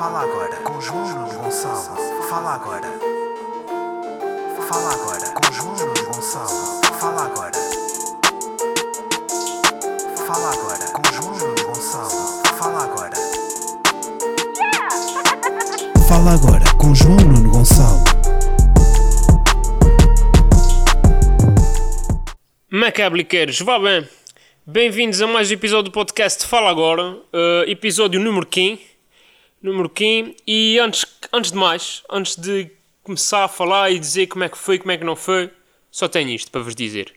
Fala agora com João Gonçalo. Fala agora. Fala agora com João Gonçalo. Fala agora. Fala agora com João Gonçalo. Fala agora. Fala agora com João Nuno Gonçalo. Macabliqueiros, vá bem. Bem-vindos a mais um episódio do podcast Fala Agora, eh, episódio número 15. Número 15. E antes, antes de mais, antes de começar a falar e dizer como é que foi, como é que não foi, só tenho isto para vos dizer.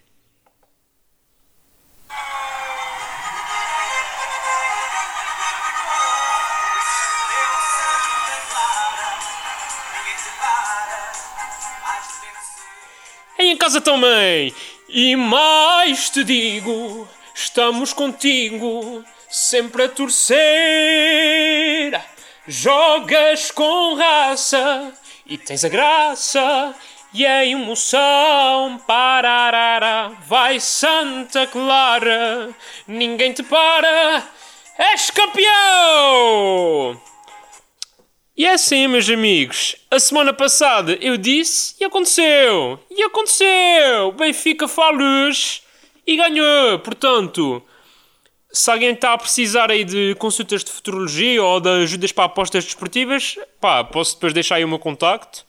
Em casa também. E mais te digo, estamos contigo, sempre a torcer. Jogas com raça e tens a graça e a emoção. Pararara, vai Santa Clara, ninguém te para, és campeão! E é assim, meus amigos. A semana passada eu disse e aconteceu. E aconteceu. Benfica à luz e ganhou. Portanto, se alguém está a precisar aí de consultas de futurologia ou de ajudas para apostas desportivas, pá, posso depois deixar aí o meu contacto.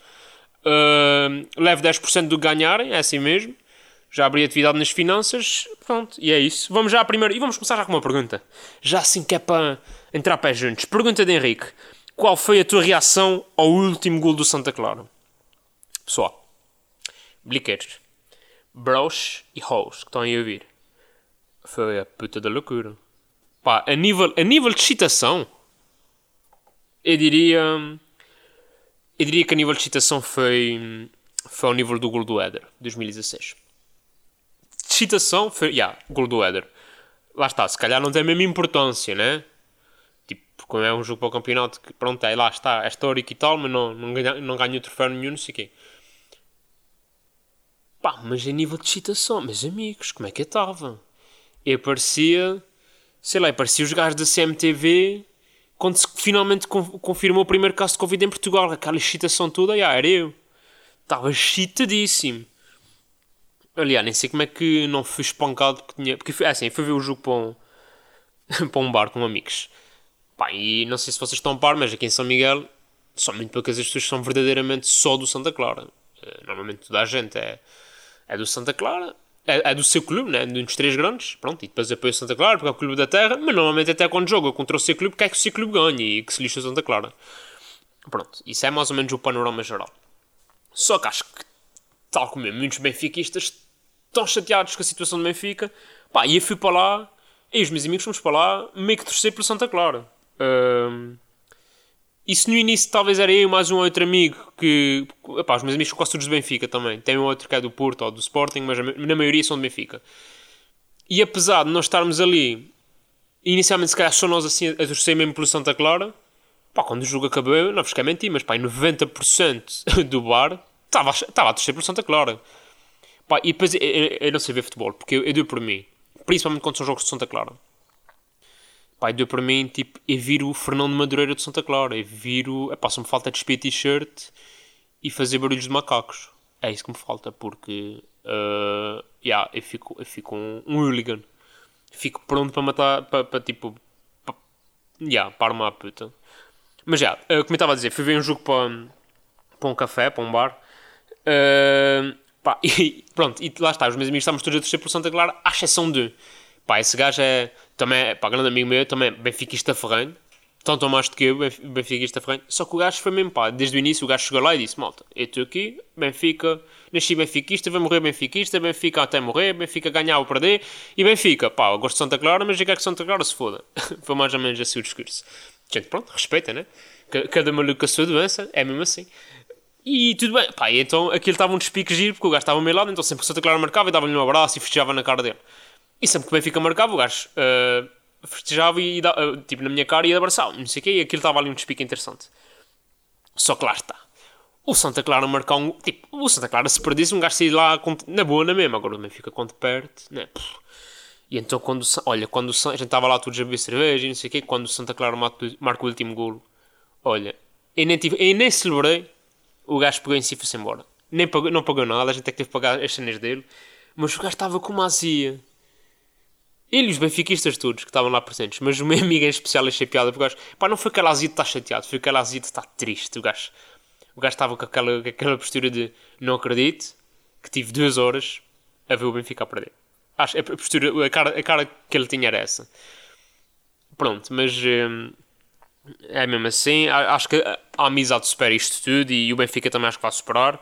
Uh, leve 10% do que ganharem, é assim mesmo. Já abri atividade nas finanças. Pronto, e é isso. Vamos já primeiro. E vamos começar já com uma pergunta. Já assim que é para entrar pé juntos. Pergunta de Henrique. Qual foi a tua reação ao último gol do Santa Clara? Pessoal, bliqueiros, bros e hoes que estão aí a ouvir. Foi a puta da loucura. Pá, a nível, a nível de excitação, eu diria. Eu diria que a nível de excitação foi. Foi ao nível do gol do Éder, 2016. De excitação foi. Yeah, gol do. Lá está, se calhar não tem a mesma importância, né? porque como é um jogo para o campeonato que pronto, é lá está, é histórico e tal, mas não, não, ganha, não ganha troféu nenhum, não sei o quê. Pá, mas a nível de excitação, meus amigos, como é que eu estava? Eu parecia, sei lá, parecia os gajos da CMTV quando se finalmente confirmou o primeiro caso de Covid em Portugal, aquela excitação toda, já, era eu. Estava excitadíssimo. Aliás, nem sei como é que não fui espancado porque tinha. Porque assim, fui ver o jogo para um, para um bar com amigos. Pá, e não sei se vocês estão a par, mas aqui em São Miguel são muito poucas as pessoas são verdadeiramente só do Santa Clara. Eh, normalmente toda a gente é, é do Santa Clara, é, é do seu clube, né? dos três grandes, pronto, e depois apoia o Santa Clara porque é o clube da terra, mas normalmente até quando joga contra o seu clube quer que o seu clube ganhe e que se lixa o Santa Clara. Pronto, isso é mais ou menos o panorama geral. Só que acho que, tal como eu, muitos benfiquistas estão chateados com a situação do Benfica, pá, e eu fui para lá, e os meus amigos fomos para lá meio que torcer pelo Santa Clara. Um, isso no início talvez era eu e mais um outro amigo que. Epá, os meus amigos são quase todos do Benfica também. Tem um outro que é do Porto ou do Sporting, mas na maioria são do Benfica. E apesar de nós estarmos ali, inicialmente se calhar só nós assim a torcer mesmo pelo Santa Clara, pá, quando o jogo acabou, não vos quero mentir, mas pá, 90% do bar estava a torcer pelo Santa Clara. Pá, e depois eu, eu, eu, não sei ver futebol, porque eu, eu dou por mim, principalmente quando são jogos de Santa Clara Pai, deu para mim, tipo, eu viro o Fernando Madureira de Santa Clara, eu viro, epá, só me falta despir t-shirt e fazer barulhos de macacos. É isso que me falta, porque, uh, yeah, eu fico, eu fico um, um hooligan. Fico pronto para matar, para, para tipo, para, yeah, para armar a puta. Mas já, yeah, uh, como eu estava a dizer, fui ver um jogo para, para um café, para um bar. Uh, pá, e pronto, e lá está, os meus amigos estávamos todos a torcer por Santa Clara, à exceção de Pá, esse gajo é também, pá, grande amigo meu, também benfiquista ferranho, tanto mais do que eu, benfiquista ferranho. Só que o gajo foi mesmo, pá, desde o início o gajo chegou lá e disse: Malta, eu estou aqui, Benfica, nasci benfiquista, vou morrer benfiquista, Benfica até morrer, Benfica ganhar ou perder, e Benfica, pá, eu gosto de Santa Clara, mas eu quero que Santa Clara se foda. foi mais ou menos assim o discurso. Gente, pronto, respeita, né? Cada maluco a sua doença, é mesmo assim. E tudo bem, pá, e então aquilo estava um despique giro, porque o gajo estava ao meu lado, então sempre que Santa Clara marcava, eu dava-lhe um abraço e festejava na cara dele. E sempre que o Benfica marcava, o gajo uh, festejava e, uh, tipo, na minha cara e abraçava, não sei o quê, e aquilo estava ali um despique interessante. Só que lá está. O Santa Clara marcar um. Tipo, o Santa Clara se perdesse, um gajo sair lá na boa, na mesma. Agora o Benfica quando perde, né? E então quando. Olha, quando a gente estava lá todos a beber cerveja e não sei o quê, quando o Santa Clara marca o último golo, Olha, eu nem, tive, eu nem celebrei. O gajo pegou em si e foi-se embora. Nem pagou, não pagou nada, a gente é que teve que pagar as cenas dele. Mas o gajo estava com uma azia. Ele e os benfiquistas todos que estavam lá presentes. Mas o meu amigo em especial achei piada. Porque o gajo, pá, não foi azia de estar chateado, foi azia de estar triste. O gajo, o gajo estava com aquela, aquela postura de não acredito que tive duas horas a ver o Benfica a perder. Acho, a, postura, a, cara, a cara que ele tinha era essa. Pronto, mas hum, é mesmo assim. Acho que a amizade supera isto tudo e o Benfica também acho que vai superar.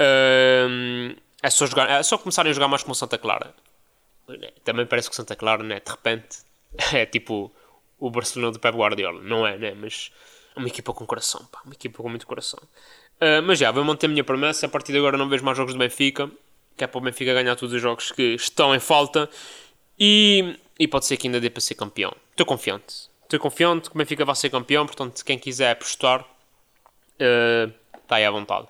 Hum, é, só jogar, é só começarem a jogar mais com o Santa Clara. Também parece que Santa Clara, né, de repente, é tipo o Barcelona do Pep Guardiola. Não é, né? Mas uma equipa com coração, pá. Uma equipa com muito coração. Uh, mas já, vou manter a minha promessa. A partir de agora não vejo mais jogos do Benfica. Que é para o Benfica ganhar todos os jogos que estão em falta. E, e pode ser que ainda dê para ser campeão. Estou confiante. Estou confiante que o Benfica vai ser campeão. Portanto, quem quiser apostar, uh, está aí à vontade.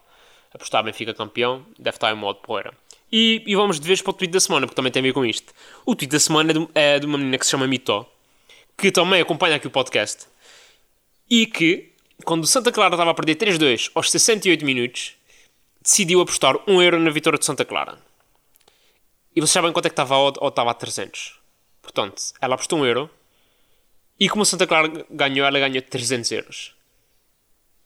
Apostar Benfica campeão, deve estar em modo poeira. E, e, vamos de vez para o tweet da semana, porque também tem a ver com isto. O tweet da semana é de, é de uma menina que se chama Mito, que também acompanha aqui o podcast. E que quando o Santa Clara estava a perder 3-2 aos 68 minutos, decidiu apostar 1 euro na vitória de Santa Clara. E vocês sabem quanto é que estava a odd ou estava a 300. Portanto, ela apostou 1 euro e como o Santa Clara ganhou, ela ganhou 300 euros.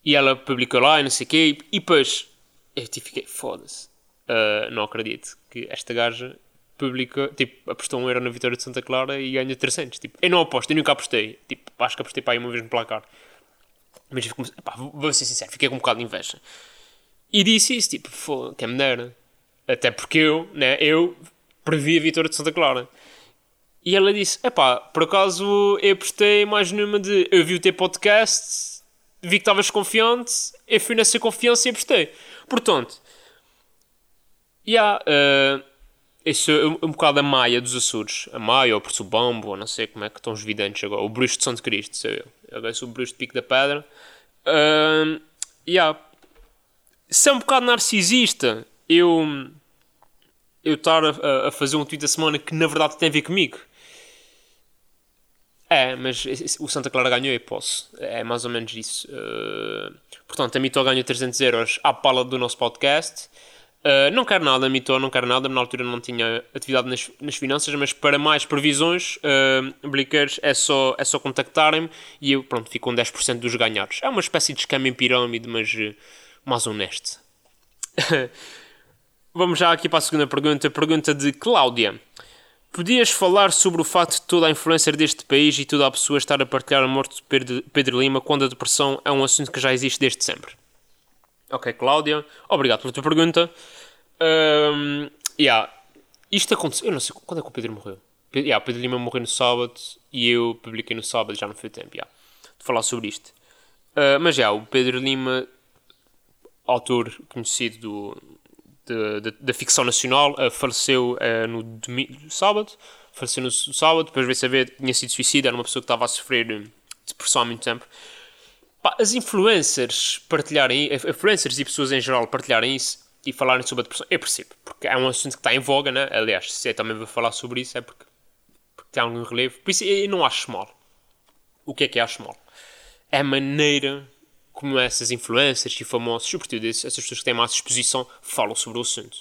E ela publicou lá e não sei o quê. E depois eu fiquei, foda-se. Uh, não acredito que esta gaja publica, tipo, apostou 1 euro na vitória de Santa Clara e ganha 300. Tipo, eu não aposto, eu nunca apostei. Tipo, acho que apostei para aí uma vez no placar. Mas fico, epá, vou ser sincero, fiquei com um bocado de inveja. E disse isso, tipo, foda, quem me dera. Até porque eu, né, eu previ a vitória de Santa Clara. E ela disse, epá, por acaso eu apostei mais numa de, eu vi o teu podcast, vi que estavas confiante, eu fui nessa confiança e apostei. Portanto, yeah, uh, isso é um, um bocado a Maia dos Açores. A Maia, ou o Bambo, ou não sei como é que estão os videntes agora. O Bruxo de Santo Cristo, sou eu. Agora sou o Bruxo de Pico da Pedra. Uh, yeah. Se é um bocado narcisista, eu eu estar a, a, fazer um tweet da semana que na verdade tem a ver comigo. É, mas o Santa Clara ganhou e posso. É mais ou menos isso. Uh, portanto, a Mito ganhou 300 euros à pala do nosso podcast. Uh, não quero nada, Mito, não quero nada. Na altura não tinha atividade nas, nas finanças, mas para mais previsões, uh, Blickers, é só, é só contactarem-me e eu, pronto, fico com 10% dos ganhados. É uma espécie de esquema em pirâmide, mas uh, mais honesto. Vamos já aqui para a segunda pergunta. Pergunta de Cláudia. Podias falar sobre o facto de toda a influencer deste país e toda a pessoa estar a partilhar a morte de Pedro Lima quando a depressão é um assunto que já existe desde sempre? Ok, Cláudia, obrigado pela tua pergunta. Um, yeah. Isto aconteceu. Eu não sei quando é que o Pedro morreu. Pedro, yeah, Pedro Lima morreu no sábado e eu publiquei no sábado, já não foi tempo yeah, de falar sobre isto. Uh, mas já, yeah, o Pedro Lima, autor conhecido do, da ficção nacional, uh, faleceu uh, no sábado. Faleceu no sábado, depois veio saber que tinha sido suicida, era uma pessoa que estava a sofrer depressão há muito tempo. As influencers partilharem, influencers e pessoas em geral partilharem isso e falarem sobre a depressão, eu percebo, porque é um assunto que está em voga, né? Aliás, se eu também vou falar sobre isso, é porque, porque tem algum relevo. Por isso eu não acho mal. O que é que acho mal? É a maneira como essas influencers e famosos, sobretudo essas pessoas que têm mais exposição, falam sobre o assunto.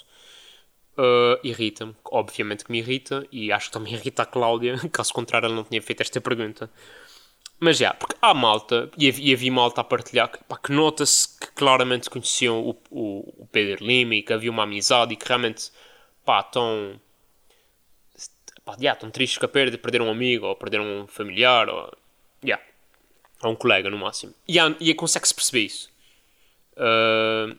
Uh, irrita-me, obviamente que me irrita, e acho que também irrita a Cláudia, caso contrário ela não tinha feito esta pergunta. Mas já, porque há malta, e havia, e havia malta a partilhar, que, que nota-se que claramente conheciam o, o, o, Pedro Lima e que havia uma amizade e que realmente, pá, estão. Pá, já, estão tristes com a perda de perder um amigo ou perder um familiar ou. Já. Ou um colega no máximo. E, há, e consegue-se perceber isso. Uh,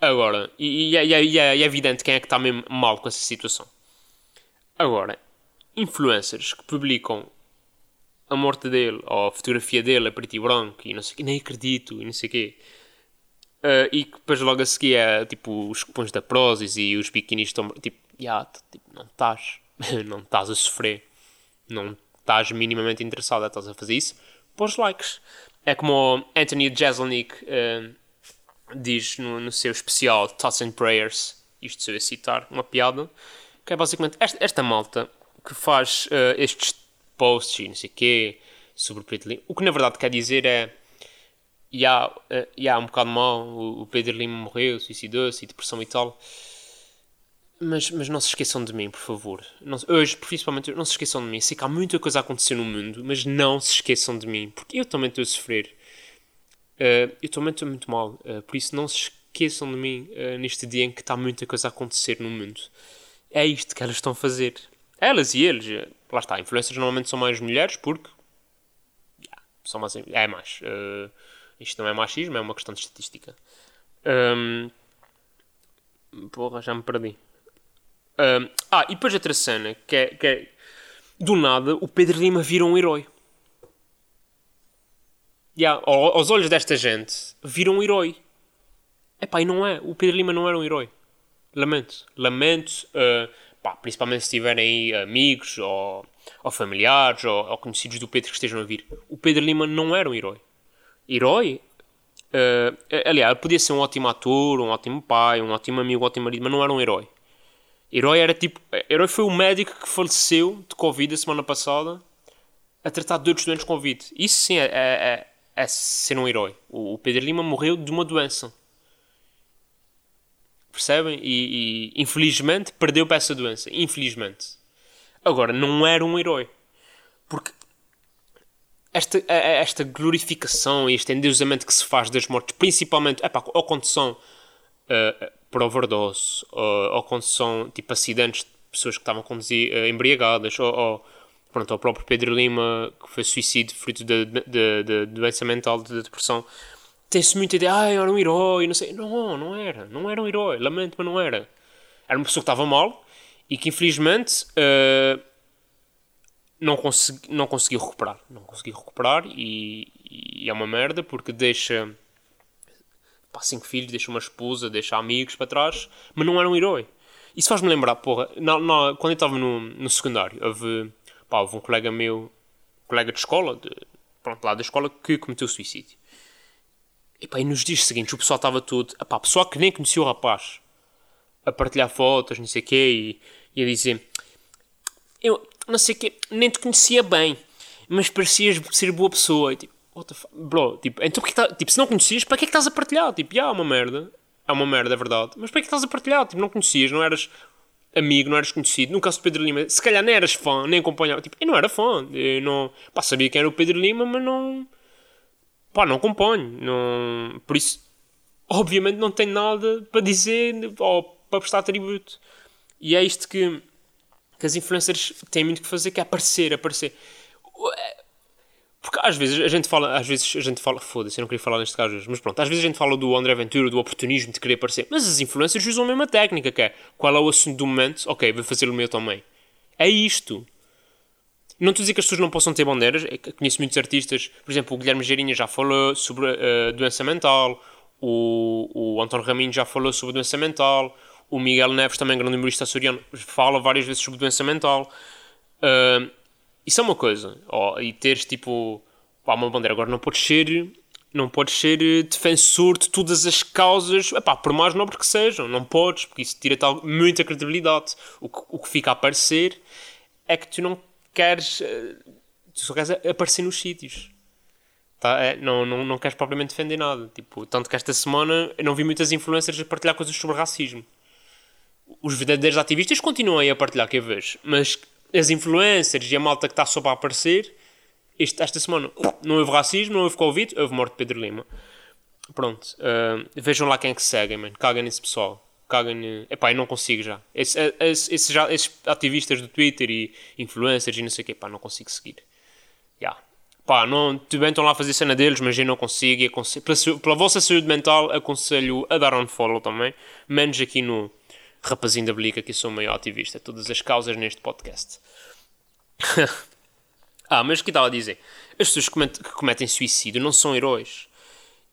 agora, e, e, é, é, e, é, é evidente quem é que está mesmo mal com essa situação. Agora, influencers que publicam a morte dele, ou a fotografia dele a preto e branco, e não sei que, nem acredito, e não sei o quê. Uh, e depois logo a seguir é tipo os cupons da Prozis e os biquinis estão tipo, yeah, tipo não estás, não estás a sofrer, não estás minimamente interessado, estás a fazer isso, pôs likes. É como Anthony Jeselnik uh, diz no, no, seu especial Thoughts and Prayers, isto se eu citar, uma piada, que é basicamente esta, esta malta que faz uh, estes posts e não sei o quê sobre o preto O que na verdade quer dizer é. e há um bocado mal, o Pedro Lima morreu, suicidou-se, e depressão e tal. Mas, mas não se esqueçam de mim, por favor. Não, hoje, principalmente, não se esqueçam de mim. Sei que há muita coisa a acontecer no mundo, mas não se esqueçam de mim, porque eu também estou a sofrer. Uh, eu também estou muito mal, uh, por isso não se esqueçam de mim uh, neste dia em que está muita coisa a acontecer no mundo. É isto que elas estão a fazer. Elas e eles. lá está, influências normalmente são mais mulheres porque. Yeah, são mais, é mais. isto não é machismo, é uma questão de estatística. Um, porra, já me perdi. Um, ah, e depois outra cena que é, que é. Do nada, o Pedro Lima vira um herói. Yeah, aos olhos desta gente, vira um herói. Epá, e não é. O Pedro Lima não era um herói. Lamento. Lamento. Uh, pá, principalmente se tiverem aí amigos ou, ou familiares ou, ou, conhecidos do Pedro que estejam a vir. O Pedro Lima não era um herói. Herói? Uh, aliás, podia ser um ótimo ator, um ótimo pai, um ótimo amigo, um ótimo marido, mas não era um herói. Herói era tipo. Herói foi o médico que faleceu de Covid a semana passada a tratar de outros doentes com Covid. Isso sim é, é, é, ser um herói. O, o Pedro Lima morreu de uma doença. Percebem? E, e infelizmente perdeu para essa doença. Infelizmente. Agora, não era um herói. Porque esta, esta glorificação e este endeusamento que se faz das mortes, principalmente epá, ou quando são uh, por overdose, ou, ou, quando são tipo acidentes de pessoas que estavam a conduzir uh, embriagadas, ou, ou pronto, o próprio Pedro Lima que foi suicídio fruto de doença mental, de depressão. Tem-se muita ideia, ah, era um herói, não sei. Não, não era. Não era um herói. Lamento, mas não era. Era uma pessoa que estava mal e que infelizmente uh, não, consegui, não conseguiu recuperar. Não conseguiu recuperar e, e é uma merda porque deixa pá, cinco filhos, deixa uma esposa, deixa amigos para trás, mas não era um herói. Isso faz-me lembrar, porra, na, na, quando eu estava no, no secundário, houve, pá, houve um colega meu, colega de escola, de, pronto, lá da escola, que cometeu suicídio. E pá, e nos dias seguintes o pessoal estava tudo, pá, pessoal que nem conhecia o rapaz, a partilhar fotos, não sei o quê, e, e a dizer, eu, não sei o quê, nem te conhecia bem, mas parecias ser boa pessoa. E, tipo, what the fuck? Bro, tipo, então porque tá, tipo, se não conhecias, para que é que estás a partilhar? Tipo, já, é uma merda. É uma merda, é verdade. Mas para que é que estás a partilhar? Tipo, não conhecias, não eras amigo, não eras conhecido. No caso do Pedro Lima, se calhar nem eras fã, nem acompanhava. Tipo, eu não era fã. Eu não... Pá, sabia quem era o Pedro Lima, mas não... Pá, não acompanho. Não... Por isso, obviamente não tenho nada para dizer ou para prestar tributo. E é isto que, que as influencers têm muito que fazer, que é aparecer, aparecer. Porque às vezes a gente fala, às vezes a gente fala, foda-se, eu não queria falar neste caso, mas pronto, às vezes a gente fala do André Ventura, do oportunismo de querer aparecer, mas as influencers usam a mesma técnica, que é qual é o assunto do momento, ok, vou fazer o meu também. É isto. Não estou a dizer que as pessoas não possam ter bandeiras, é conheço muitos artistas, por exemplo, o Guilherme Geirinha já falou sobre uh, doença mental, o, o António Raminho já falou sobre doença mental, o Miguel Neves, também grande humorista açoriano, fala várias vezes sobre doença mental. Uh, isso é uma coisa. Oh, e teres tipo pá, uma bandeira. Agora não podes ser. Não podes ser eh, defensor de todas as causas, epá, por mais nobre que sejam, não podes, porque isso tira muita credibilidade. O que, o que fica a parecer é que tu não queres. Eh, tu só queres aparecer nos sítios. Tá? É, não, não, não queres propriamente defender nada. Tipo, tanto que esta semana eu não vi muitas influencers a partilhar coisas sobre racismo. Os verdadeiros ativistas continuam aí a partilhar, que eu vejo, mas as influencers e a malta que está só para aparecer, este, esta semana não houve racismo, não houve Covid, houve morte de Pedro Lima. Pronto, uh, vejam lá quem é que seguem, mano. Caguem nesse pessoal. Caguem. Epá, eu não consigo eh, já. Esses ativistas do Twitter e influencers e não sei o quê, pá, não consigo seguir. Já. Pá, não, bem estão lá a fazer cena deles, mas eu não consigo. aconselho, pela, pela vossa saúde mental, aconselho a dar um follow também. Menos aqui no rapazinho da Blica, que eu sou o maior ativista. Todas as causas neste podcast. ah, mas o que estava a dizer? As pessoas que cometem suicídio não são heróis.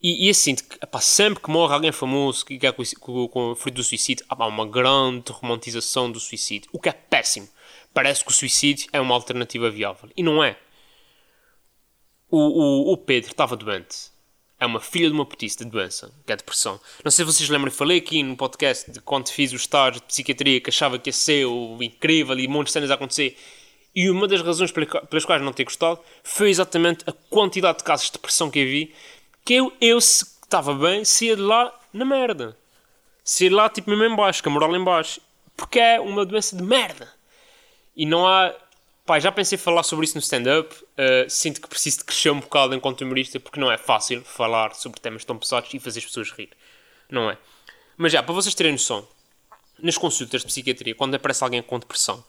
E, e assim, epá, sempre que morre alguém famoso que é com, com, fruto do suicídio, há uma grande romantização do suicídio. O que é péssimo. Parece que o suicídio é uma alternativa viável. E não é. O, o, o Pedro estava doente é uma filha de uma putista de doença, que é depressão. Não sei se vocês lembram, falei aqui no podcast de quando fiz o estágio de psiquiatria que achava que ia ser o incrível e um monte de cenas a acontecer. E uma das razões pelas quais não ter gostado foi exatamente a quantidade de casos de depressão que eu vi Que eu, eu se estava bem, saía de lá na merda. Saía de lá, tipo, mesmo em baixo, com a moral em baixo. Porque é uma doença de merda. E não há... Pá, já pensei em falar sobre isso no stand-up. Uh, sinto que preciso de crescer um bocado enquanto humorista, porque não é fácil falar sobre temas tão pesados e fazer as pessoas rir. Não é? Mas já, para vocês terem noção, nas consultas de psiquiatria, quando aparece alguém com depressão,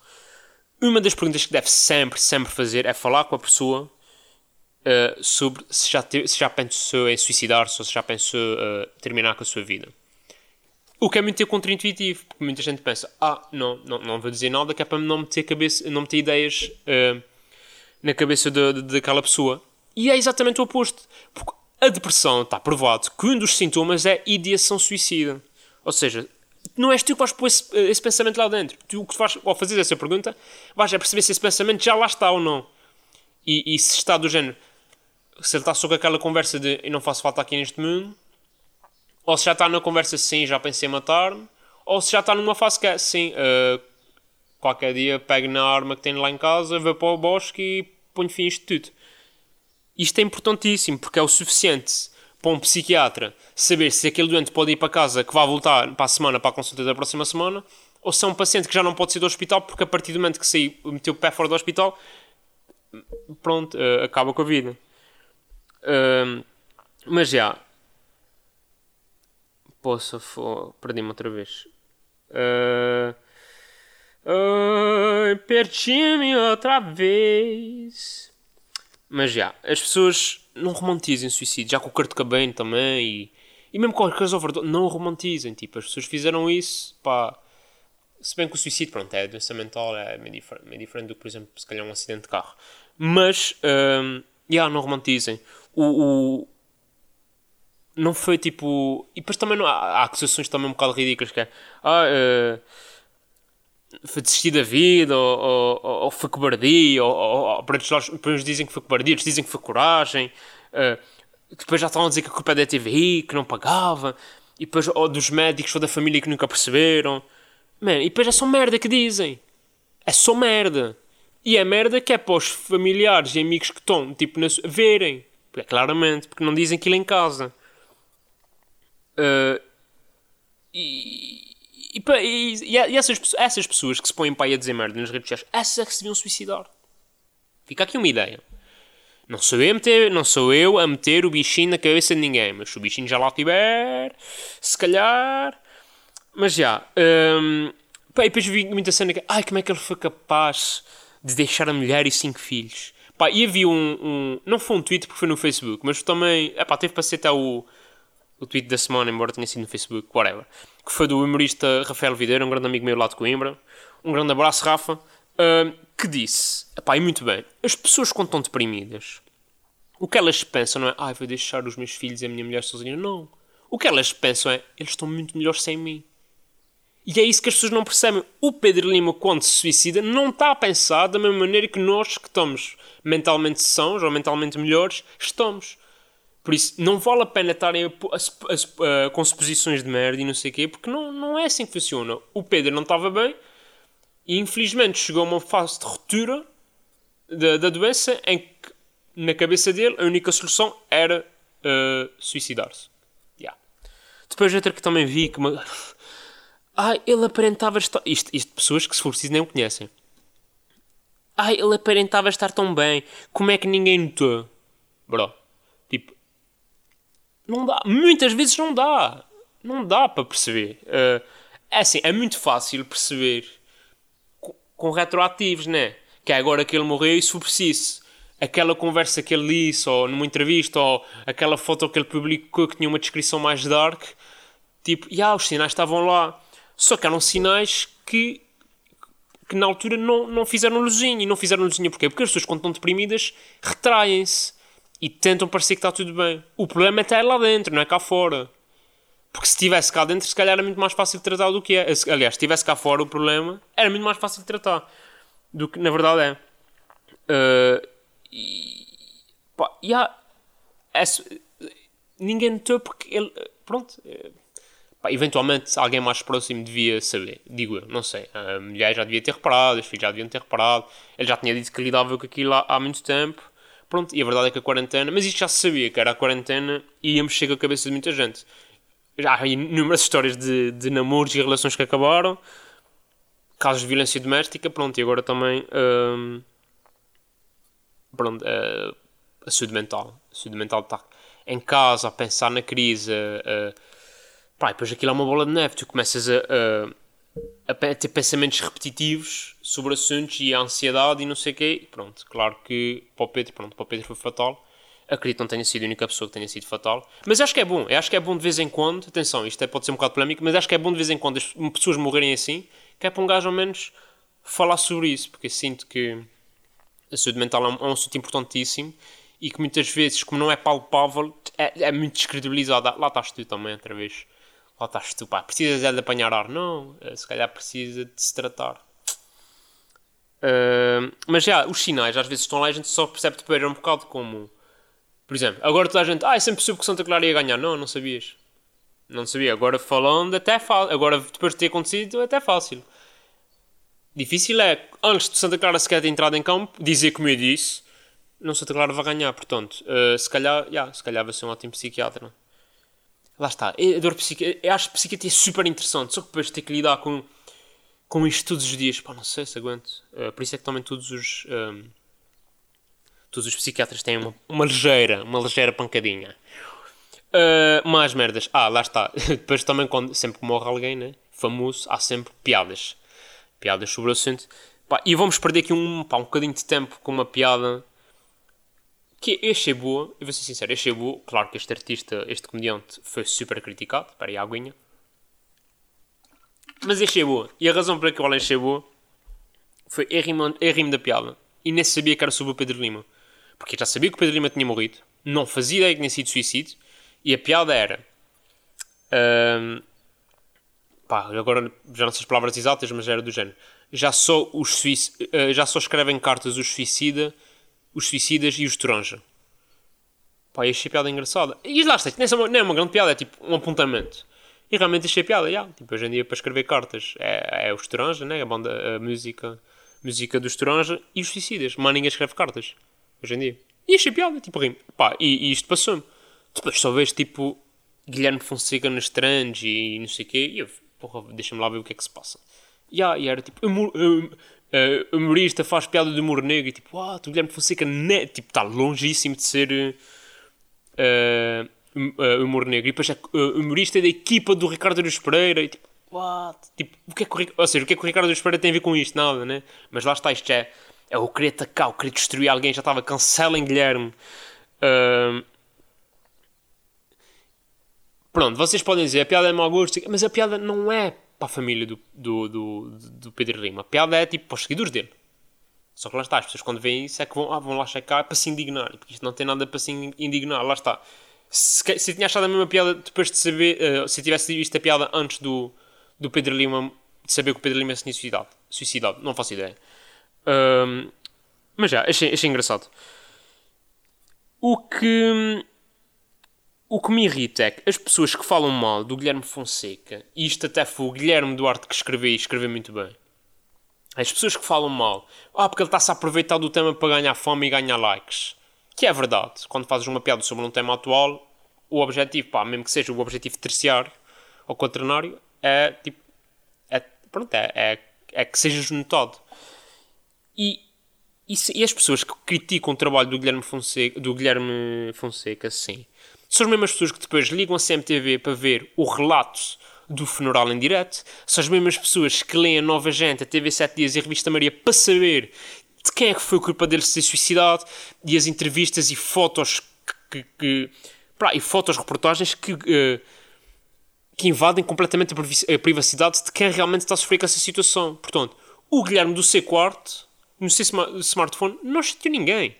uma das perguntas que deve sempre, sempre fazer é falar com a pessoa uh, sobre se já, te, se já pensou em suicidar-se ou se já pensou uh, terminar com a sua vida. O que é muito contra-intuitivo, porque muita gente pensa, ah, não, não, não vou dizer nada que é para não meter, cabeça, não meter ideias uh, na cabeça daquela pessoa. E é exatamente o oposto. Porque a depressão está provado que um dos sintomas é ideação suicida. Ou seja, não és tu que vais pôr esse, esse, pensamento lá dentro. Tu que vais, ao fazer essa pergunta, vais a perceber se esse pensamento já lá está ou não. E, e se está do género, se ele está só com aquela conversa de eu não faço falta aqui neste mundo, ou se já está na conversa sim, já pensei em matar-me, ou se já está numa fase que é sim, uh, qualquer dia pego na arma que tenho lá em casa, vou para o bosque e ponho fim a isto tudo. Isto é importantíssimo porque é o suficiente para um psiquiatra saber se aquele doente pode ir para casa que vai voltar para a semana, para a consulta da próxima semana, ou se é um paciente que já não pode sair do hospital porque a partir do momento que saiu, meteu o pé fora do hospital, pronto, uh, acaba com a vida. Mas já. Poxa, perdi-me outra vez. Uh, uh, Perdi-me outra vez. Mas já, as pessoas não romantizem o suicídio, já com o Kurt Cobain também e, e mesmo com as overdose, não romantizem, tipo, as pessoas fizeram isso, pá, se bem que o suicídio, pronto, é doença mental, é meio diferente, meio diferente do que, por exemplo, se calhar um acidente de carro, mas, um, yeah, não romantizem, o, o, não foi tipo, e depois também não, há, há acusações também um bocado ridículas, que é, ah, uh, foi desistir da vida, ou, ou, ou foi cobardia, ou, ou, para uns dizem que foi cobardia, outros dizem que foi coragem, uh, depois já estavam a dizer que a culpa é da TVI, que não pagava, e depois ou dos médicos ou da família que nunca perceberam. Man, e depois é só merda que dizem. É só merda. E é merda que é para os familiares e amigos que estão, tipo, na, verem. É claramente, porque não dizem aquilo em casa. Uh, e, e, e, e essas, essas pessoas que se põem para aí a dizer merda nas redes sociais, essas é que se deviam suicidar. Fica aqui uma ideia. Não sou, eu meter, não sou eu a meter o bichinho na cabeça de ninguém, mas se o bichinho já lá estiver, se calhar. Mas já. Um, pá, e depois vi muita cena que. Ai, como é que ele foi capaz de deixar a mulher e cinco filhos? Pá, e havia um, um. Não foi um tweet porque foi no Facebook, mas também. É pá, teve para ser até o o tweet da semana, embora tenha sido no Facebook, whatever, que foi do humorista Rafael Videira, um grande amigo meu lá de Coimbra. Um grande abraço, Rafa, uh, que disse: Epá, e muito bem, as pessoas quando estão deprimidas, o que elas pensam não é, ai, ah, vou deixar os meus filhos e a minha mulher sozinha. Não. O que elas pensam é, eles estão muito melhores sem mim. E é isso que as pessoas não percebem. O Pedro Lima, quando se suicida, não está a pensar da mesma maneira que nós, que estamos mentalmente sãos ou mentalmente melhores, estamos. Por isso, não vale a pena estarem com suposições de merda e não sei o quê, porque não, não é assim que funciona. O Pedro não estava bem e infelizmente chegou a uma fase de ruptura da, da doença em que, na cabeça dele, a única solução era uh, suicidar-se. Yeah. Depois outra que também vi que. Uma... Ai, ele aparentava estar. Isto, isto pessoas que, se for preciso, nem o conhecem. Ai, ele aparentava estar tão bem. Como é que ninguém notou? Bro, não dá. Muitas vezes não dá. Não dá para perceber. Uh, é assim, é muito fácil perceber com, com retroativos, né? Que é agora que ele morreu e se for preciso. Aquela conversa que ele disse, ou numa entrevista, ou aquela foto que ele publicou que tinha uma descrição mais dark, tipo, e ah, os sinais estavam lá. Só que eram sinais que, que na altura não, não fizeram luzinha. E não fizeram luzinha porquê? Porque as pessoas, quando estão deprimidas, retraem-se e tentam parecer que está tudo bem. O problema é estar lá dentro, não é cá fora. Porque se estivesse cá dentro, se calhar era muito mais fácil de tratar do que é. Aliás, se estivesse cá fora, o problema era muito mais fácil de tratar do que na verdade é. Uh, e, pá, e há, é, ninguém notou porque ele. Pronto. Pá, eventualmente alguém mais próximo devia saber, digo eu, não sei. A mulher já devia ter reparado, os filhos já deviam ter reparado. Ele já tinha dito que lidava com aquilo há, há muito tempo. Pronto, e a verdade é que a quarentena, mas isto já se sabia que era a quarentena e mexer com a cabeça de muita gente. Já há inúmeras histórias de, de namoros e relações que acabaram, casos de violência doméstica, pronto, e agora também hum, pronto, uh, a saúde mental. A saúde mental está em casa a pensar na crise. Uh, pá, depois aquilo é uma bola de neve, tu começas a, a, a ter pensamentos repetitivos sobre assuntos e a ansiedade e não sei o quê. Pronto, claro que para o Pedro, pronto, para o Pedro foi fatal. Acredito que não tenha sido a única pessoa que tenha sido fatal. Mas acho que é bom. Acho que é bom de vez em quando. Atenção, isto é, pode ser um bocado polémico, mas acho que é bom de vez em quando as pessoas morrerem assim, que é para um gajo ao menos falar sobre isso, porque sinto que a saúde mental é um, é um assunto importantíssimo e que muitas vezes, como não é palpável, é, é muito descredibilizado. Lá estás tu também, outra vez. Lá estás tu, pá, precisas é de apanhar ar? Não, eh, se calhar precisa de se tratar. Uh, mas já, os sinais às vezes estão lá e a gente só percebe depois um bocado como. Por exemplo, agora toda a gente. Ah, é sempre possível que Santa Clara ia ganhar. Não, não sabias. Não sabia. Agora falando, até fácil. Agora, depois de ter acontecido, até fácil. Difícil é, antes de Santa Clara sequer ter entrado em campo, dizer como eu disse, não Santa Clara vai ganhar. Portanto, uh, se calhar, yeah, se calhar vai ser um ótimo psiquiatra. Lá está. A dor psiquiatra, eu acho psiquiatria é super interessante, só que depois ter que lidar com, com isto todos os dias, pá, não sei se aguento. Uh, por isso é que também todos os. Um, ehm, todos os psiquiatras têm uma, uma ligeira, uma ligeira pancadinha. Uh, mais merdas. Ah, lá está. Depois também, quando, sempre que morre alguém, né? Famoso, há sempre piadas piadas sobre o assunto. Pá, e vamos perder aqui um, pá, um bocadinho de tempo com uma piada que achei boa, eu vou ser sincero, boa. Claro que este artista, este comediante, foi super criticado. Espera aí, a aguinha. Mas achei boa. E a razão para que eu achei boa foi a rime da piada. E nem sabia que era sobre o Pedro Lima. Porque já sabia que o Pedro Lima tinha morrido. Não fazia ideia que tinha sido suicídio. E a piada era. Um, pá, agora já não sei as palavras exatas, mas era do género. Já só, os suic... Eh, já só escrevem cartas os suicida, os suicidas e os toranja. Pá, achei piada engraçada. E lá está, nem é, uma, nem é uma grande piada, é tipo um apontamento. E realmente achei piada, yeah. tipo, hoje em dia para escrever cartas é, é os Toranja, né? a banda, a música, música dos Toranja e os suicidas. Mas ninguém escreve cartas, hoje em dia. E achei piada, tipo, rimo. Pá, e, e isto passou-me. Depois só vejo, tipo, Guilherme Fonseca nas trans e não sei o quê, e eu porra, deixa-me lá ver o que é que se passa. Yeah, e era tipo, uh, uh, humorista faz piada de humor negro e tipo, ah, tu Guilherme Fonseca, né? tipo, está longíssimo de ser uh, humor negro. E depois é humorista da equipa do Ricardo Aruz Pereira e tipo, what? Tipo, o que é que o, ou seja, o que é que o Ricardo Aruz Pereira tem a ver com isto? Nada, né? Mas lá está, isto é, é o querer atacar, o querer destruir alguém, já estava cancelem Guilherme. Uh, Pronto, vocês podem dizer a piada é mau gosto, mas a piada não é para a família do, do, do, do Pedro Lima. A piada é tipo para os seguidores dele. Só que lá está, as pessoas quando veem isso é que vão, ah, vão lá checar para se indignar. Porque isto não tem nada para se indignar. Lá está. Se, se tinha achado a mesma piada depois de saber, uh, se tivesse visto a piada antes do, do Pedro Lima, de saber que o Pedro Lima se tinha suicidado, suicidado não faço ideia. Um, mas já, achei, achei engraçado. O que o que me irrita é que as pessoas que falam mal do Guilherme Fonseca, e isto até foi o Guilherme Duarte que escreveu e escreveu muito bem, as pessoas que falam mal, ah, porque ele está-se a aproveitar do tema para ganhar fama e ganhar likes. Que é verdade. Quando fazes uma piada sobre um tema atual, o objetivo, pá, mesmo que seja o objetivo terciário ou quaternário, é tipo. É, pronto, é, é, é que sejas notado. E, e, e, as pessoas que criticam o trabalho do Guilherme Fonseca, do Guilherme Fonseca sim, são as mesmas pessoas que depois ligam a CMTV para ver o relato do funeral em direto. São as mesmas pessoas que leem a Nova Gente, a TV 7 Dias e a Revista Maria para saber de quem é que foi a culpa dele ser suicidado e as entrevistas e fotos que, que, e fotos, reportagens que, uh, que invadem completamente a privacidade de quem realmente está a sofrer com essa situação. Portanto, o Guilherme do C4, no seu smartphone, não chateou ninguém.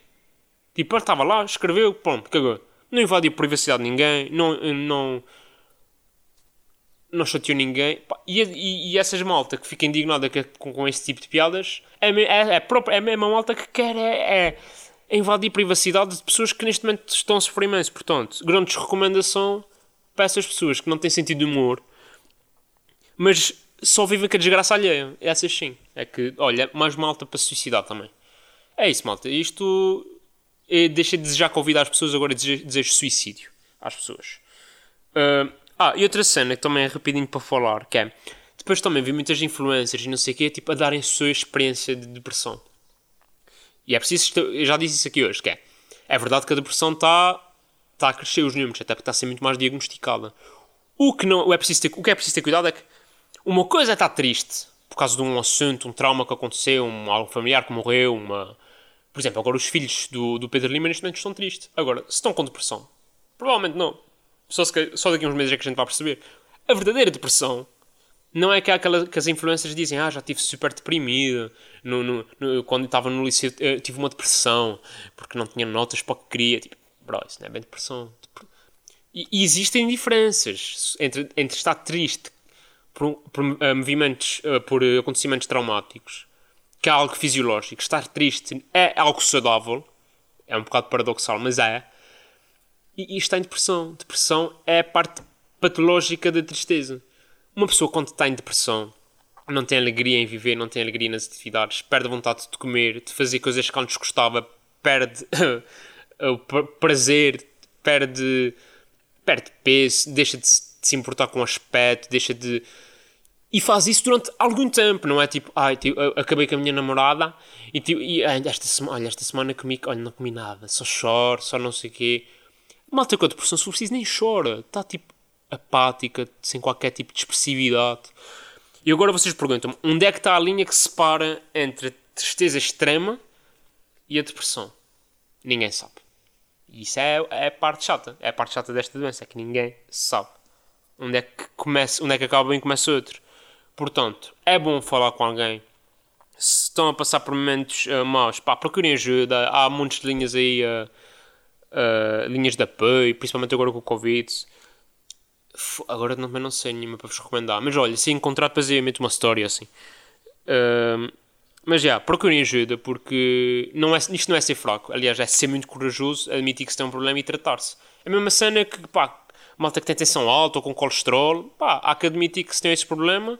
Tipo, ele estava lá, escreveu, pronto, cagou não invadiu a privacidade de ninguém, não, não, não chateou ninguém. E, e, e, essas malta que fica indignada com, com esse tipo de piadas é, é, é, própria, é a mesma malta que quer é, é, invadir a privacidade de pessoas que neste momento estão a sofrer imenso. Portanto, grande recomendação para essas pessoas que não têm sentido de humor, mas só vivem com a desgraça alheia. Essas sim. É que, olha, mais malta para suicidar também. É isso, malta. Isto deixa de desejar Covid às pessoas, agora desejo, suicídio às pessoas. Uh, ah, e outra cena que também é rapidinho para falar, que é, depois também vi muitas influencers e não sei o quê, tipo, a darem a sua experiência de depressão. E é preciso, eu já disse isso aqui hoje, que é, é verdade que a depressão está tá a crescer os números, até porque está a ser muito mais diagnosticada. O que, não, é preciso ter, o que é preciso ter cuidado é que uma coisa é estar triste por causa de um assunto, um trauma que aconteceu, um, algo familiar que morreu, uma... Por exemplo, agora os filhos do, do Pedro Lima neste momento estão tristes. Agora, se estão com depressão, provavelmente não. Só, se, só daqui a uns meses é que a gente vai perceber. A verdadeira depressão não é que, aquela, que as influências dizem, ah, já estive super deprimido, no, no, no, quando estava no liceu eh, tive uma depressão, porque não tinha notas para o que queria. Tipo, bro, isso não é bem depressão. E, e existem diferenças entre, entre estar triste por, por uh, movimentos, uh, por acontecimentos traumáticos, que é algo fisiológico. Estar triste é algo saudável, é um bocado paradoxal, mas é. E, e está em depressão. Depressão é a parte patológica da tristeza. Uma pessoa, quando está em depressão, não tem alegria em viver, não tem alegria nas atividades, perde a vontade de comer, de fazer coisas que antes gostava, perde o prazer, perde, perde peso, deixa de se importar com o aspecto, deixa de. E faz isso durante algum tempo, não é tipo, ai, tipo, acabei com a minha namorada e, tipo, e esta, semana, olha, esta semana comi, olha, não comi nada, só choro, só não sei o quê. Malta com a depressão, se preciso, nem chora, está tipo apática, sem qualquer tipo de expressividade. E agora vocês perguntam-me, onde é que está a linha que separa entre a tristeza extrema e a depressão? Ninguém sabe. E isso é, é a parte chata. É a parte chata desta doença, é que ninguém sabe. Onde é que, começa, onde é que acaba um e começa outro. Portanto, é bom falar com alguém. Se estão a passar por momentos uh, maus, pá, procurem ajuda. Há muitas linhas aí, uh, uh, linhas de apoio, principalmente agora com o Covid. Agora também não sei nenhuma para vos recomendar. Mas olha, se encontrar, depois eu meto uma história assim. Uh, mas já, procurem ajuda, porque não é, isto não é ser fraco. Aliás, é ser muito corajoso, admitir que se tem um problema e tratar-se. É a mesma cena que, pá, malta que tem tensão alta ou com colesterol, pá, há que admitir que se tem esse problema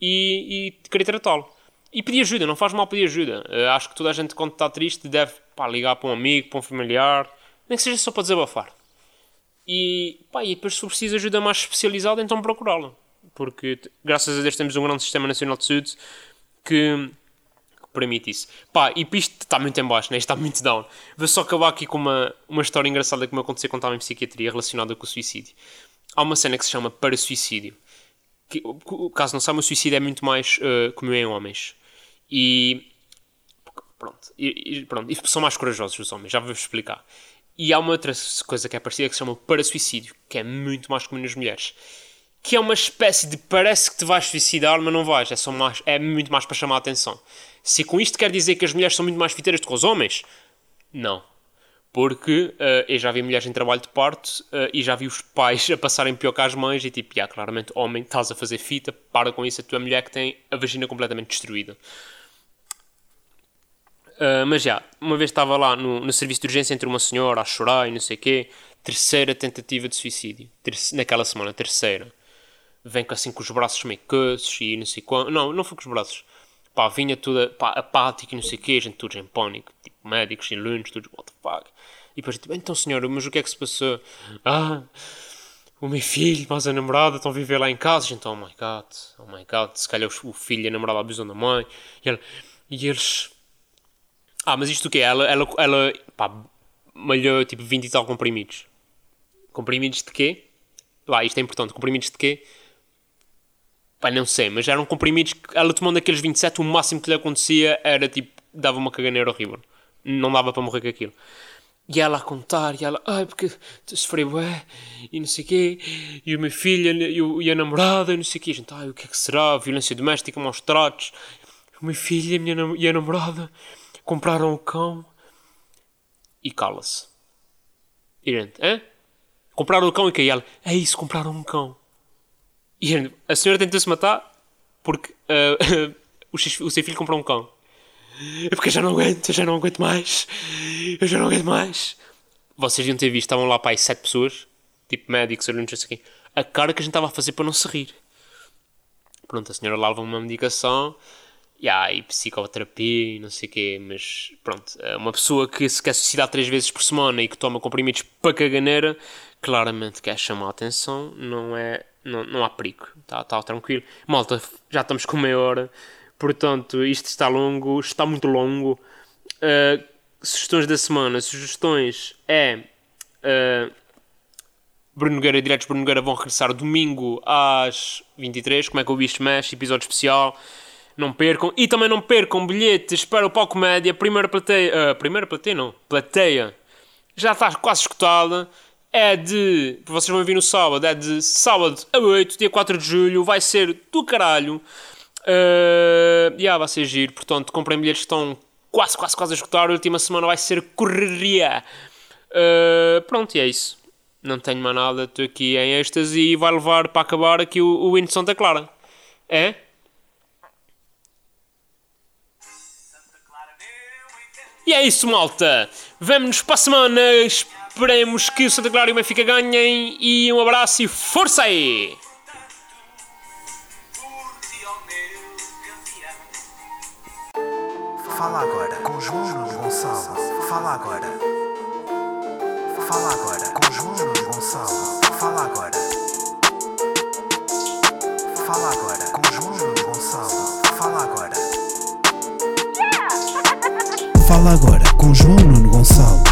e, e querer tratá-lo. E pedir ajuda, não faz mal pedir ajuda. Uh, acho que toda a gente, quando está triste, deve pá, ligar para um amigo, para um familiar, nem que seja só para desabafar. E, pá, e depois, se for preciso ajuda mais especializada, então procurá-la. Porque, graças a Deus, temos um grande Sistema Nacional de Saúde que permite isso. Pá, e isto está muito em baixo, né? isto está muito down. Vou só acabar aqui com uma, uma história engraçada que me aconteceu quando estava em psiquiatria relacionada com o suicídio. Há uma cena que se chama para-suicídio. Que, caso não saiba, o suicídio é muito mais uh, comum em homens. E pronto, e, e, pronto, e são mais corajosos os homens, já vou-vos explicar. E há uma outra coisa que é parecida que se chama para-suicídio, que é muito mais comum nas mulheres. Que é uma espécie de parece que te vais suicidar, mas não vais. É, só mais, é muito mais para chamar a atenção. Se com isto quer dizer que as mulheres são muito mais fiteiras do que os homens, não. Porque uh, eu já vi mulheres em trabalho de parto uh, e já vi os pais a passarem pior que as mães e tipo, yeah, claramente, homem, estás a fazer fita, para com isso, a tua mulher que tem a vagina completamente destruída. Uh, mas já, uma vez estava lá no, no serviço de urgência entre uma senhora a chorar e não sei o quê, terceira tentativa de suicídio, naquela semana, terceira. Vem assim com os braços meio coços e não sei quanto. Não, não foi com os braços. Pá, vinha toda pá, apática e não sei o quê, gente todos em pânico, tipo médicos e alunos, todos what the fuck. E depois, tipo, então senhora, mas o que é que se passou? Ah, o meu filho, mas a namorada estão a viver lá em casa. Gente, oh my god, oh my god, se calhar o filho e a namorada abusam da mãe. E, ela, e eles ah, mas isto o quê? Ela, ela, ela pá, malhou tipo 20 e tal comprimidos. Comprimidos de quê? Lá, isto é importante. Comprimidos de quê? Pá, não sei, mas eram comprimidos que ela tomando aqueles 27, o máximo que lhe acontecia era tipo, dava uma caganeira horrível. Não dava para morrer com aquilo. E ela a contar, e ela, ai, porque sofri bué, e não sei o quê, e a minha filha, e, e a namorada, e não sei o quê. Gente, ai, o que é que será? Violência doméstica, maus tratos. A minha filha e a, minha, e a namorada compraram o cão e cala-se. E gente, hã? Compraram o cão e caiu ela, é isso, compraram um cão. E a, gente, a senhora tentou-se matar porque uh, o, o seu filho comprou um cão. É porque eu já não aguento, eu já não aguento mais. Eu já não aguento mais. Vocês iam ter visto, estavam lá para aí sete pessoas, tipo médicos, não sei aqui. A cara que a gente estava a fazer para não se rir. Pronto, a senhora lá leva uma medicação e psicoterapia e não sei o quê, mas pronto, é uma pessoa que se quer suicidar três vezes por semana e que toma comprimidos para caganeira, claramente quer chamar a atenção, não é, não, não há perigo, está tá tranquilo. Malta, já estamos com meia hora, portanto, isto está longo, está muito longo. Uh, sugestões da semana, sugestões é... Uh, Bruno Nogueira e Diretos Bruno Nogueira vão regressar domingo às 23, como é que eu vi Smash, episódio especial não percam. E também não percam bilhetes para o Palco Média, primeira plateia. Uh, primeira plateia não, plateia. Já está quase escutada. É de. Vocês vão vir no sábado. É de sábado a 8, dia 4 de julho. Vai ser do caralho. Uh, yeah, vai ser giro. Portanto, comprem bilhetes que estão quase, quase, quase a escutar. A última semana vai ser correria. Uh, pronto, e é isso. Não tenho mais nada. Estou aqui em êxtase e vai levar para acabar aqui o, o de Santa Clara. É? E é isso, malta. Vemo-nos para a semana. Esperemos que o Santa Clara e o Benfica ganhem. E um abraço e força aí! Fala agora com João Nuno Gonçalo. Fala agora. Fala agora com João Nuno Gonçalo. Fala agora. Fala agora com João Nuno Gonçalo. Fala agora. Fala agora com João Nuno Gonçalo.